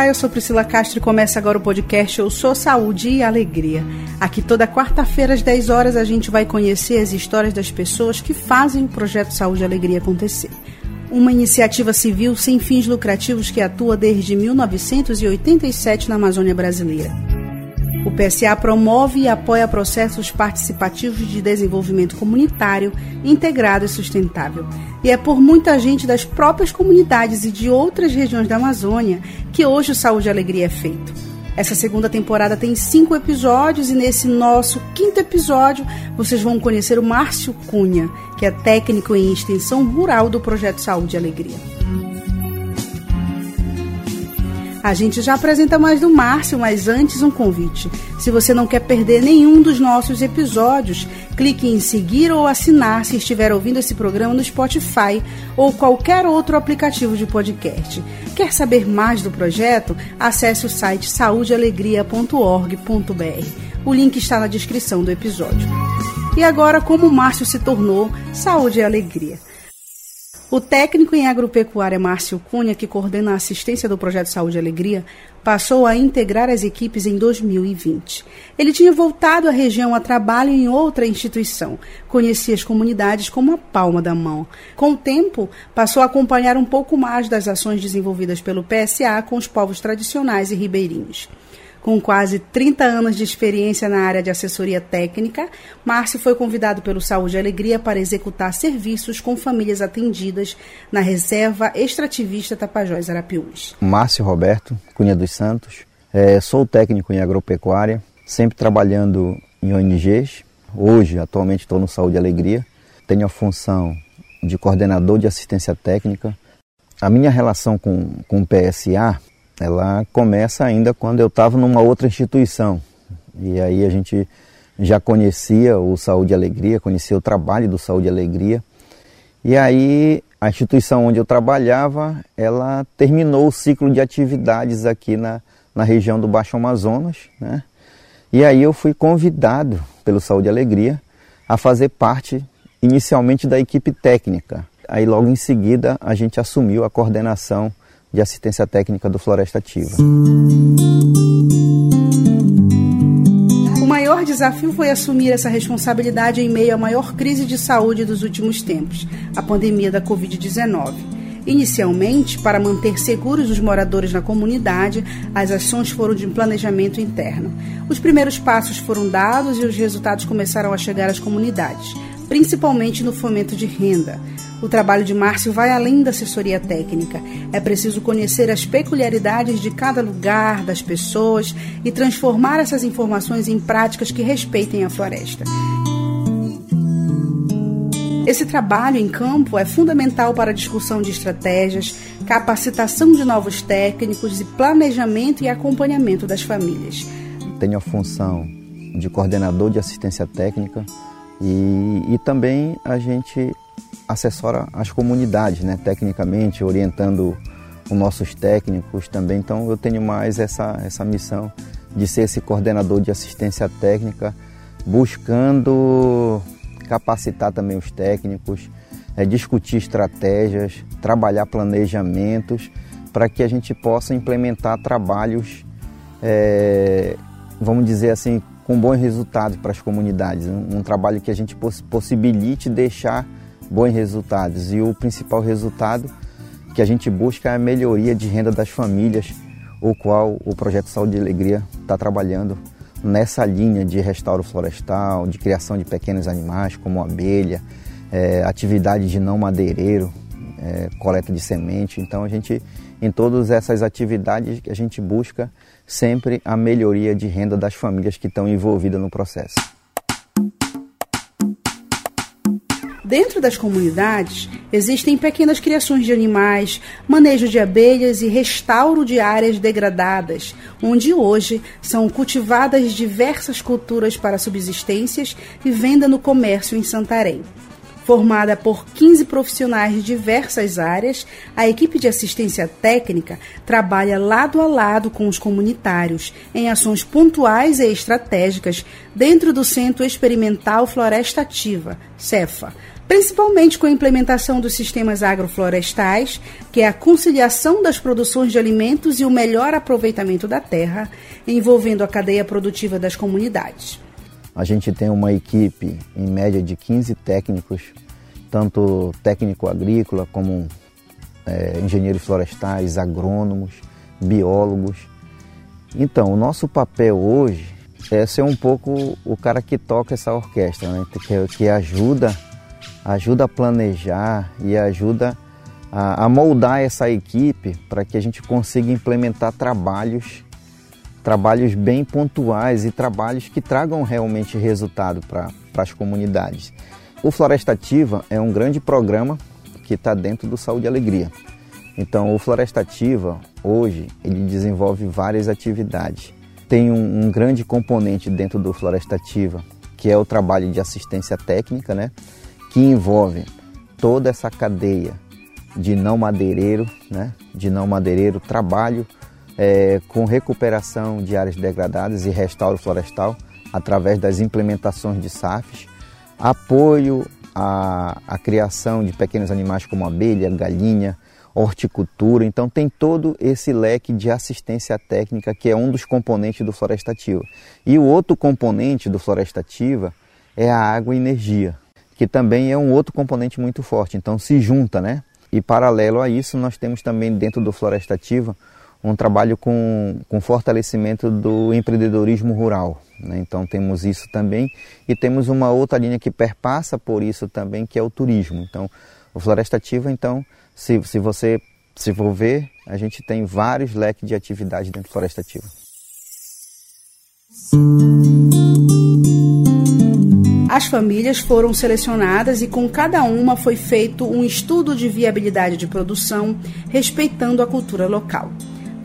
Olá, eu sou Priscila Castro e começa agora o podcast Eu Sou Saúde e Alegria. Aqui toda quarta-feira às 10 horas a gente vai conhecer as histórias das pessoas que fazem o projeto Saúde e Alegria acontecer. Uma iniciativa civil sem fins lucrativos que atua desde 1987 na Amazônia brasileira. O PSA promove e apoia processos participativos de desenvolvimento comunitário, integrado e sustentável. E é por muita gente das próprias comunidades e de outras regiões da Amazônia que hoje o Saúde e Alegria é feito. Essa segunda temporada tem cinco episódios e nesse nosso quinto episódio vocês vão conhecer o Márcio Cunha, que é técnico em extensão rural do projeto Saúde e Alegria. A gente já apresenta mais do Márcio, mas antes um convite. Se você não quer perder nenhum dos nossos episódios, clique em seguir ou assinar se estiver ouvindo esse programa no Spotify ou qualquer outro aplicativo de podcast. Quer saber mais do projeto? Acesse o site saudealegria.org.br. O link está na descrição do episódio. E agora, como o Márcio se tornou Saúde e Alegria. O técnico em agropecuária Márcio Cunha, que coordena a assistência do projeto Saúde e Alegria, passou a integrar as equipes em 2020. Ele tinha voltado à região a trabalho em outra instituição, conhecia as comunidades como a palma da mão. Com o tempo, passou a acompanhar um pouco mais das ações desenvolvidas pelo PSA com os povos tradicionais e ribeirinhos. Com quase 30 anos de experiência na área de assessoria técnica, Márcio foi convidado pelo Saúde e Alegria para executar serviços com famílias atendidas na reserva extrativista Tapajós Arapiuns. Márcio Roberto Cunha dos Santos, é, sou técnico em agropecuária, sempre trabalhando em ONGs. Hoje, atualmente, estou no Saúde e Alegria. Tenho a função de coordenador de assistência técnica. A minha relação com, com o PSA ela começa ainda quando eu estava numa outra instituição. E aí a gente já conhecia o Saúde e Alegria, conhecia o trabalho do Saúde e Alegria. E aí a instituição onde eu trabalhava, ela terminou o ciclo de atividades aqui na, na região do Baixo Amazonas, né? E aí eu fui convidado pelo Saúde e Alegria a fazer parte inicialmente da equipe técnica. Aí logo em seguida a gente assumiu a coordenação de assistência técnica do Floresta Ativa. O maior desafio foi assumir essa responsabilidade em meio à maior crise de saúde dos últimos tempos, a pandemia da Covid-19. Inicialmente, para manter seguros os moradores na comunidade, as ações foram de planejamento interno. Os primeiros passos foram dados e os resultados começaram a chegar às comunidades, principalmente no fomento de renda. O trabalho de Márcio vai além da assessoria técnica. É preciso conhecer as peculiaridades de cada lugar, das pessoas e transformar essas informações em práticas que respeitem a floresta. Esse trabalho em campo é fundamental para a discussão de estratégias, capacitação de novos técnicos e planejamento e acompanhamento das famílias. Tenho a função de coordenador de assistência técnica e, e também a gente assessora as comunidades, né, tecnicamente, orientando os nossos técnicos também. Então eu tenho mais essa, essa missão de ser esse coordenador de assistência técnica, buscando capacitar também os técnicos, é, discutir estratégias, trabalhar planejamentos para que a gente possa implementar trabalhos, é, vamos dizer assim, com bons resultados para as comunidades. Um, um trabalho que a gente poss possibilite deixar bons resultados. E o principal resultado que a gente busca é a melhoria de renda das famílias, o qual o Projeto Saúde e Alegria está trabalhando nessa linha de restauro florestal, de criação de pequenos animais como abelha, é, atividades de não madeireiro, é, coleta de semente. Então a gente, em todas essas atividades, a gente busca sempre a melhoria de renda das famílias que estão envolvidas no processo. Dentro das comunidades, existem pequenas criações de animais, manejo de abelhas e restauro de áreas degradadas, onde hoje são cultivadas diversas culturas para subsistências e venda no comércio em Santarém. Formada por 15 profissionais de diversas áreas, a equipe de assistência técnica trabalha lado a lado com os comunitários em ações pontuais e estratégicas dentro do Centro Experimental Floresta Ativa, CEFA, principalmente com a implementação dos sistemas agroflorestais, que é a conciliação das produções de alimentos e o melhor aproveitamento da terra, envolvendo a cadeia produtiva das comunidades. A gente tem uma equipe, em média, de 15 técnicos, tanto técnico agrícola como é, engenheiros florestais, agrônomos, biólogos. Então, o nosso papel hoje é ser um pouco o cara que toca essa orquestra, né? que, que ajuda ajuda a planejar e ajuda a, a moldar essa equipe para que a gente consiga implementar trabalhos, trabalhos bem pontuais e trabalhos que tragam realmente resultado para as comunidades. O Florestativa é um grande programa que está dentro do Saúde e Alegria. Então, o Florestativa, hoje, ele desenvolve várias atividades. Tem um, um grande componente dentro do Florestativa, que é o trabalho de assistência técnica, né? que envolve toda essa cadeia de não madeireiro, né? de não madeireiro, trabalho é, com recuperação de áreas degradadas e restauro florestal através das implementações de SAFs, apoio à, à criação de pequenos animais como abelha, galinha, horticultura. Então tem todo esse leque de assistência técnica que é um dos componentes do Florestativa. E o outro componente do Florestativa é a água e energia que também é um outro componente muito forte. Então se junta, né? E paralelo a isso, nós temos também dentro do Floresta Ativa um trabalho com, com fortalecimento do empreendedorismo rural. Né? Então temos isso também e temos uma outra linha que perpassa por isso também, que é o turismo. Então o Floresta Ativa, então, se, se você se for ver, a gente tem vários leques de atividades dentro do Floresta Ativa. As famílias foram selecionadas e com cada uma foi feito um estudo de viabilidade de produção, respeitando a cultura local.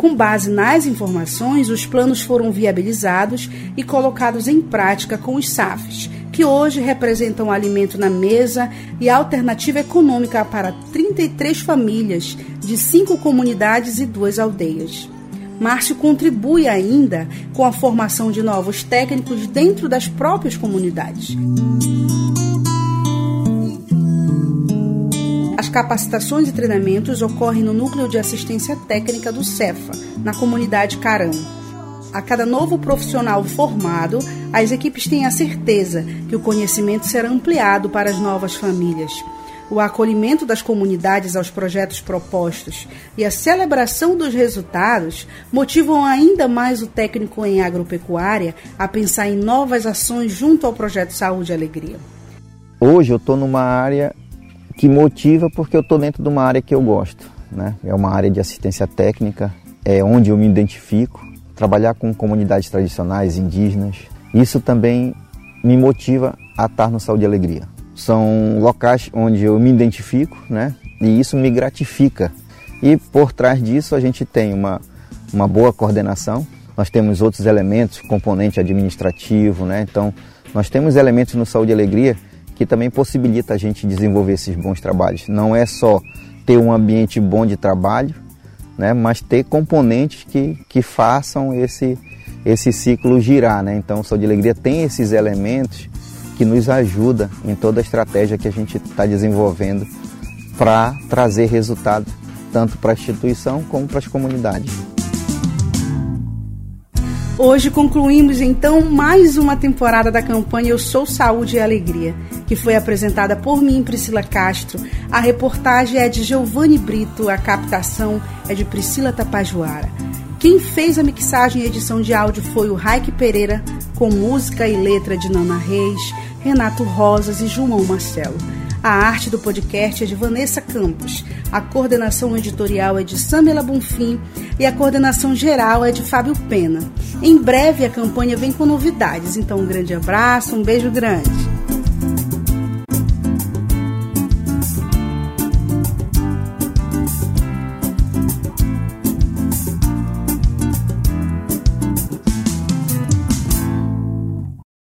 Com base nas informações, os planos foram viabilizados e colocados em prática com os SAFs, que hoje representam alimento na mesa e alternativa econômica para 33 famílias de cinco comunidades e duas aldeias. Márcio contribui ainda com a formação de novos técnicos dentro das próprias comunidades. Capacitações e treinamentos ocorrem no Núcleo de Assistência Técnica do CEFA, na comunidade Carão. A cada novo profissional formado, as equipes têm a certeza que o conhecimento será ampliado para as novas famílias o acolhimento das comunidades aos projetos propostos e a celebração dos resultados motivam ainda mais o técnico em agropecuária a pensar em novas ações junto ao projeto Saúde e Alegria. Hoje eu estou numa área que motiva porque eu estou dentro de uma área que eu gosto. Né? É uma área de assistência técnica, é onde eu me identifico. Trabalhar com comunidades tradicionais, indígenas, isso também me motiva a estar no Saúde e Alegria. São locais onde eu me identifico, né? E isso me gratifica. E por trás disso a gente tem uma, uma boa coordenação. Nós temos outros elementos, componente administrativo, né? Então, nós temos elementos no Saúde e Alegria que também possibilita a gente desenvolver esses bons trabalhos. Não é só ter um ambiente bom de trabalho, né? Mas ter componentes que, que façam esse, esse ciclo girar, né? Então, o Saúde e Alegria tem esses elementos que nos ajuda em toda a estratégia que a gente está desenvolvendo para trazer resultado tanto para a instituição como para as comunidades. Hoje concluímos então mais uma temporada da campanha Eu Sou Saúde e Alegria, que foi apresentada por mim, Priscila Castro. A reportagem é de Giovanni Brito, a captação é de Priscila Tapajoara. Quem fez a mixagem e edição de áudio foi o Raik Pereira, com música e letra de Nana Reis, Renato Rosas e João Marcelo. A arte do podcast é de Vanessa Campos. A coordenação editorial é de Samela Bonfim e a coordenação geral é de Fábio Pena. Em breve a campanha vem com novidades, então um grande abraço, um beijo grande.